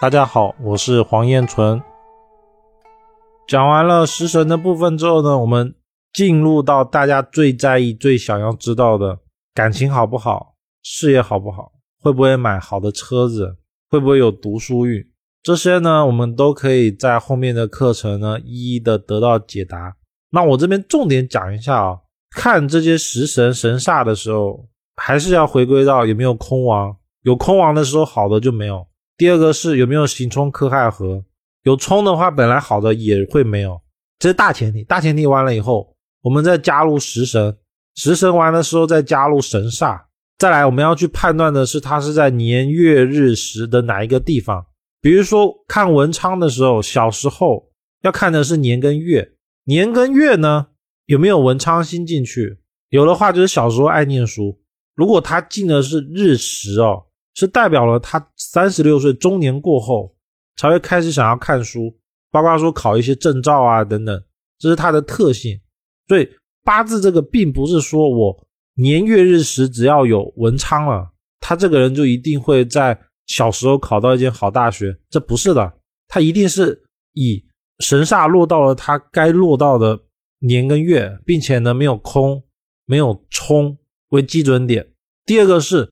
大家好，我是黄彦纯。讲完了食神的部分之后呢，我们进入到大家最在意、最想要知道的感情好不好、事业好不好、会不会买好的车子、会不会有读书运，这些呢，我们都可以在后面的课程呢一一的得到解答。那我这边重点讲一下啊，看这些食神神煞的时候，还是要回归到有没有空亡，有空亡的时候好的就没有。第二个是有没有行冲克亥合，有冲的话，本来好的也会没有，这是大前提。大前提完了以后，我们再加入食神，食神完的时候再加入神煞，再来我们要去判断的是它是在年月日时的哪一个地方。比如说看文昌的时候，小时候要看的是年跟月，年跟月呢有没有文昌星进去，有的话就是小时候爱念书。如果他进的是日时哦。是代表了他三十六岁中年过后才会开始想要看书，包括说考一些证照啊等等，这是他的特性。所以八字这个并不是说我年月日时只要有文昌了，他这个人就一定会在小时候考到一间好大学，这不是的，他一定是以神煞落到了他该落到的年跟月，并且呢没有空没有冲为基准点。第二个是。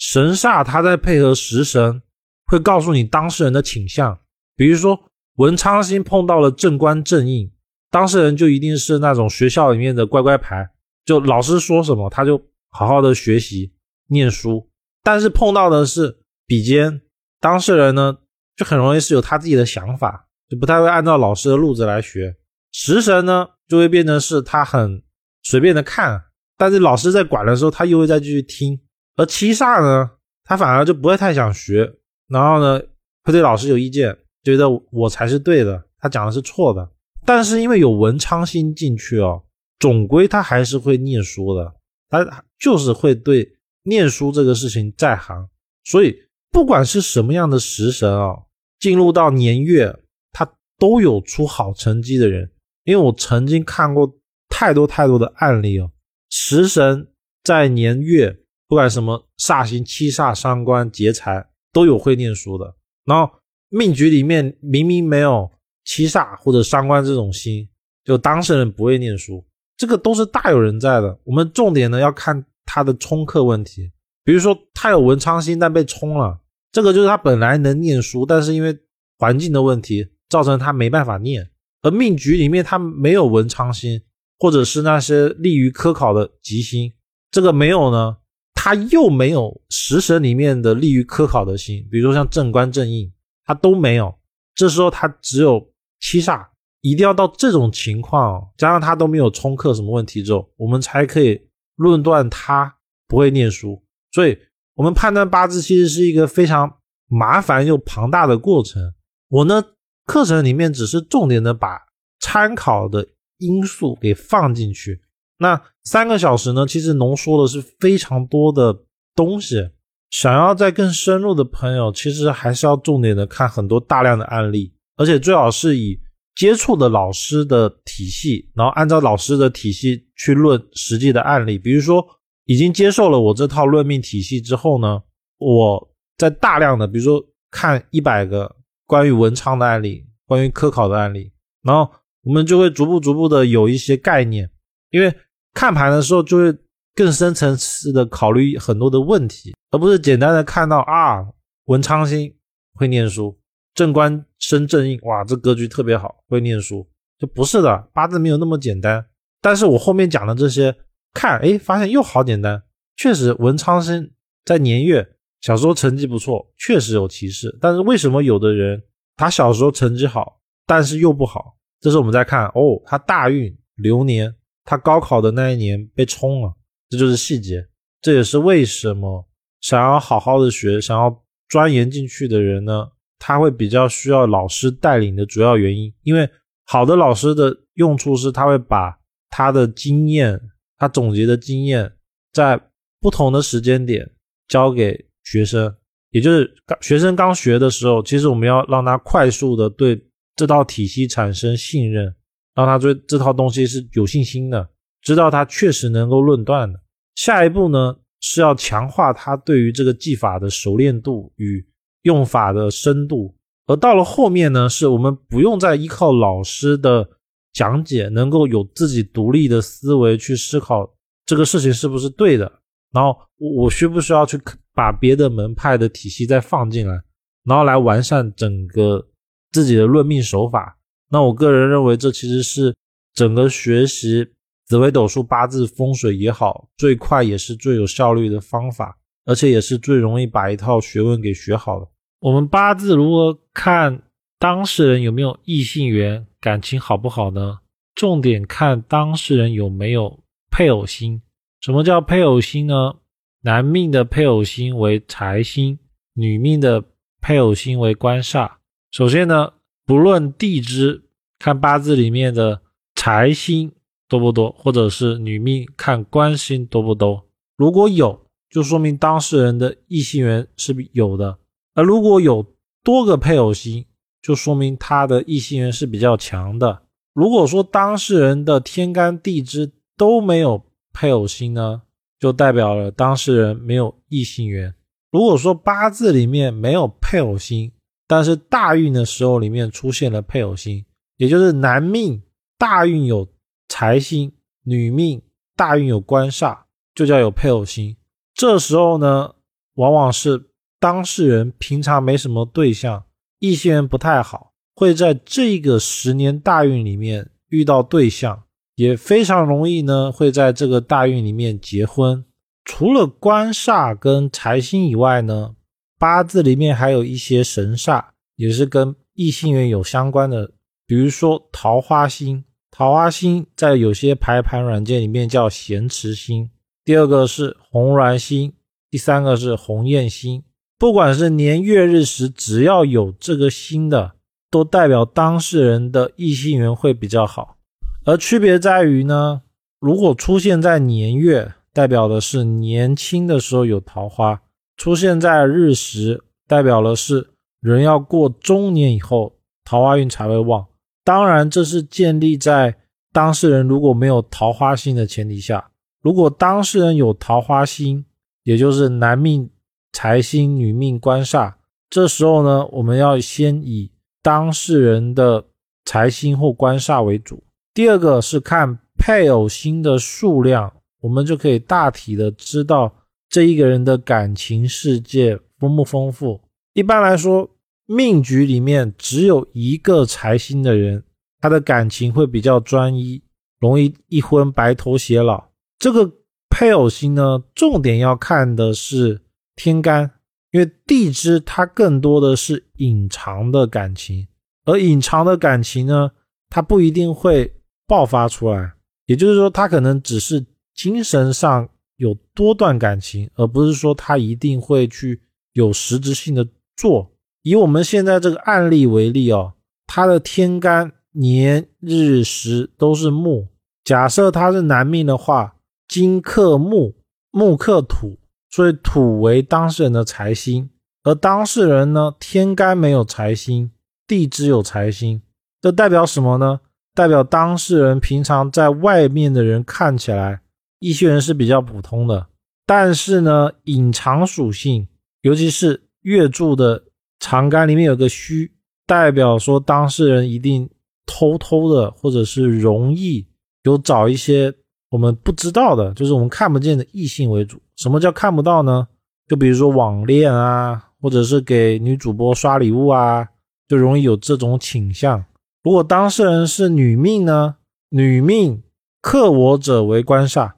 神煞，它在配合食神，会告诉你当事人的倾向。比如说，文昌星碰到了正官正印，当事人就一定是那种学校里面的乖乖牌，就老师说什么他就好好的学习念书。但是碰到的是比肩，当事人呢就很容易是有他自己的想法，就不太会按照老师的路子来学。食神呢就会变成是他很随便的看，但是老师在管的时候，他又会再继续听。而七煞呢，他反而就不会太想学，然后呢，会对老师有意见，觉得我才是对的，他讲的是错的。但是因为有文昌星进去哦，总归他还是会念书的，他就是会对念书这个事情在行。所以不管是什么样的食神啊，进入到年月，他都有出好成绩的人。因为我曾经看过太多太多的案例哦，食神在年月。不管什么煞星、七煞、伤官、劫财，都有会念书的。然后命局里面明明没有七煞或者伤官这种星，就当事人不会念书，这个都是大有人在的。我们重点呢要看他的冲克问题，比如说他有文昌星但被冲了，这个就是他本来能念书，但是因为环境的问题造成他没办法念。而命局里面他没有文昌星，或者是那些利于科考的吉星，这个没有呢。他又没有食神里面的利于科考的心，比如说像正官正印，他都没有。这时候他只有七煞，一定要到这种情况，加上他都没有冲克什么问题之后，我们才可以论断他不会念书。所以，我们判断八字其实是一个非常麻烦又庞大的过程。我呢，课程里面只是重点的把参考的因素给放进去。那三个小时呢，其实浓缩的是非常多的东西。想要再更深入的朋友，其实还是要重点的看很多大量的案例，而且最好是以接触的老师的体系，然后按照老师的体系去论实际的案例。比如说，已经接受了我这套论命体系之后呢，我在大量的，比如说看一百个关于文昌的案例，关于科考的案例，然后我们就会逐步逐步的有一些概念，因为。看盘的时候就会更深层次的考虑很多的问题，而不是简单的看到啊文昌星会念书，正官生正印，哇这格局特别好，会念书，就不是的，八字没有那么简单。但是我后面讲的这些，看哎发现又好简单，确实文昌星在年月小时候成绩不错，确实有提示。但是为什么有的人他小时候成绩好，但是又不好？这是我们在看哦，他大运流年。他高考的那一年被冲了，这就是细节。这也是为什么想要好好的学、想要钻研进去的人呢，他会比较需要老师带领的主要原因。因为好的老师的用处是，他会把他的经验、他总结的经验，在不同的时间点教给学生。也就是刚学生刚学的时候，其实我们要让他快速的对这套体系产生信任。让他对这套东西是有信心的，知道他确实能够论断的。下一步呢，是要强化他对于这个技法的熟练度与用法的深度，而到了后面呢，是我们不用再依靠老师的讲解，能够有自己独立的思维去思考这个事情是不是对的。然后我我需不需要去把别的门派的体系再放进来，然后来完善整个自己的论命手法？那我个人认为，这其实是整个学习紫微斗数、八字风水也好，最快也是最有效率的方法，而且也是最容易把一套学问给学好的。我们八字如何看当事人有没有异性缘，感情好不好呢？重点看当事人有没有配偶星。什么叫配偶星呢？男命的配偶星为财星，女命的配偶星为官煞。首先呢，不论地支看八字里面的财星多不多，或者是女命看官星多不多，如果有，就说明当事人的异性缘是有的；而如果有多个配偶星，就说明他的异性缘是比较强的。如果说当事人的天干地支都没有，配偶星呢，就代表了当事人没有异性缘。如果说八字里面没有配偶星，但是大运的时候里面出现了配偶星，也就是男命大运有财星，女命大运有官煞，就叫有配偶星。这时候呢，往往是当事人平常没什么对象，异性缘不太好，会在这个十年大运里面遇到对象。也非常容易呢，会在这个大运里面结婚。除了官煞跟财星以外呢，八字里面还有一些神煞，也是跟异性缘有相关的。比如说桃花星，桃花星在有些排盘软件里面叫咸池星。第二个是红鸾星，第三个是鸿雁星。不管是年月日时，只要有这个星的，都代表当事人的异性缘会比较好。而区别在于呢，如果出现在年月，代表的是年轻的时候有桃花；出现在日时，代表的是人要过中年以后，桃花运才会旺。当然，这是建立在当事人如果没有桃花星的前提下。如果当事人有桃花星，也就是男命财星、女命官煞，这时候呢，我们要先以当事人的财星或官煞为主。第二个是看配偶星的数量，我们就可以大体的知道这一个人的感情世界丰不丰富。一般来说，命局里面只有一个财星的人，他的感情会比较专一，容易一婚白头偕老。这个配偶星呢，重点要看的是天干，因为地支它更多的是隐藏的感情，而隐藏的感情呢，它不一定会。爆发出来，也就是说，他可能只是精神上有多段感情，而不是说他一定会去有实质性的做。以我们现在这个案例为例哦，他的天干年日时都是木，假设他是男命的话，金克木，木克土，所以土为当事人的财星，而当事人呢，天干没有财星，地支有财星，这代表什么呢？代表当事人平常在外面的人看起来，异性人是比较普通的，但是呢，隐藏属性，尤其是月柱的长干里面有个虚，代表说当事人一定偷偷的，或者是容易有找一些我们不知道的，就是我们看不见的异性为主。什么叫看不到呢？就比如说网恋啊，或者是给女主播刷礼物啊，就容易有这种倾向。如果当事人是女命呢？女命克我者为官煞，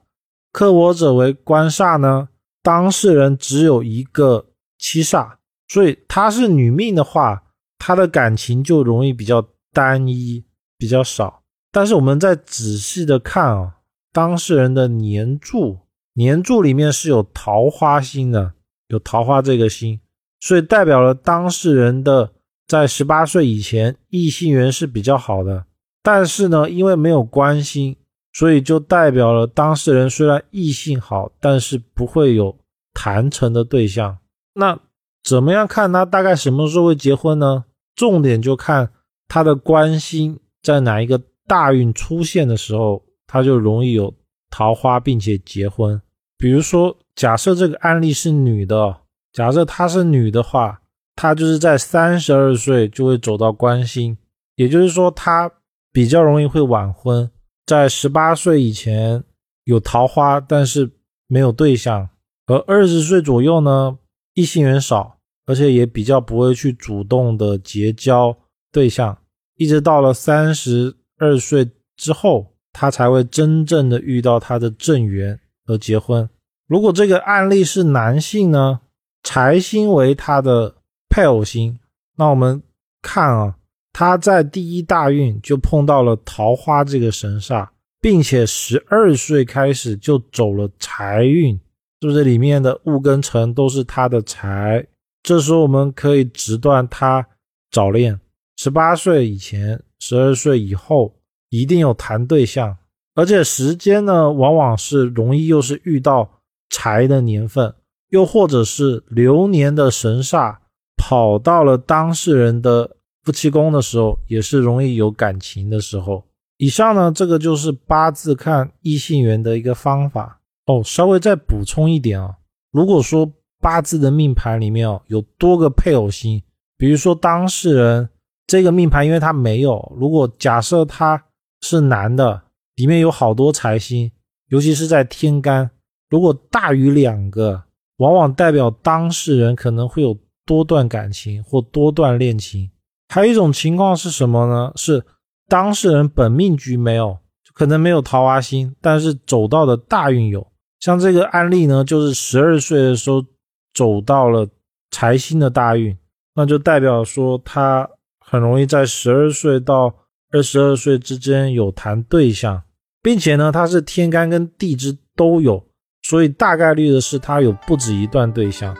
克我者为官煞呢？当事人只有一个七煞，所以她是女命的话，她的感情就容易比较单一，比较少。但是我们再仔细的看啊，当事人的年柱，年柱里面是有桃花星的，有桃花这个星，所以代表了当事人的。在十八岁以前，异性缘是比较好的，但是呢，因为没有关心，所以就代表了当事人虽然异性好，但是不会有谈成的对象。那怎么样看他大概什么时候会结婚呢？重点就看他的关心在哪一个大运出现的时候，他就容易有桃花，并且结婚。比如说，假设这个案例是女的，假设她是女的话。她就是在三十二岁就会走到官星，也就是说她比较容易会晚婚，在十八岁以前有桃花，但是没有对象；而二十岁左右呢，异性缘少，而且也比较不会去主动的结交对象，一直到了三十二岁之后，他才会真正的遇到他的正缘而结婚。如果这个案例是男性呢，财星为他的。配偶星，那我们看啊，他在第一大运就碰到了桃花这个神煞，并且十二岁开始就走了财运，是不是里面的戊跟辰都是他的财？这时候我们可以直断他早恋，十八岁以前，十二岁以后一定有谈对象，而且时间呢，往往是容易又是遇到财的年份，又或者是流年的神煞。跑到了当事人的夫妻宫的时候，也是容易有感情的时候。以上呢，这个就是八字看异性缘的一个方法哦。稍微再补充一点啊，如果说八字的命盘里面哦有多个配偶星，比如说当事人这个命盘，因为他没有，如果假设他是男的，里面有好多财星，尤其是在天干，如果大于两个，往往代表当事人可能会有。多段感情或多段恋情，还有一种情况是什么呢？是当事人本命局没有，可能没有桃花星，但是走到的大运有。像这个案例呢，就是十二岁的时候走到了财星的大运，那就代表说他很容易在十二岁到二十二岁之间有谈对象，并且呢，他是天干跟地支都有，所以大概率的是他有不止一段对象。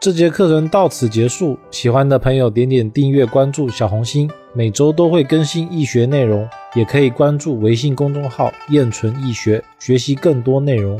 这节课程到此结束，喜欢的朋友点点订阅关注小红心，每周都会更新易学内容，也可以关注微信公众号“燕纯易学”，学习更多内容。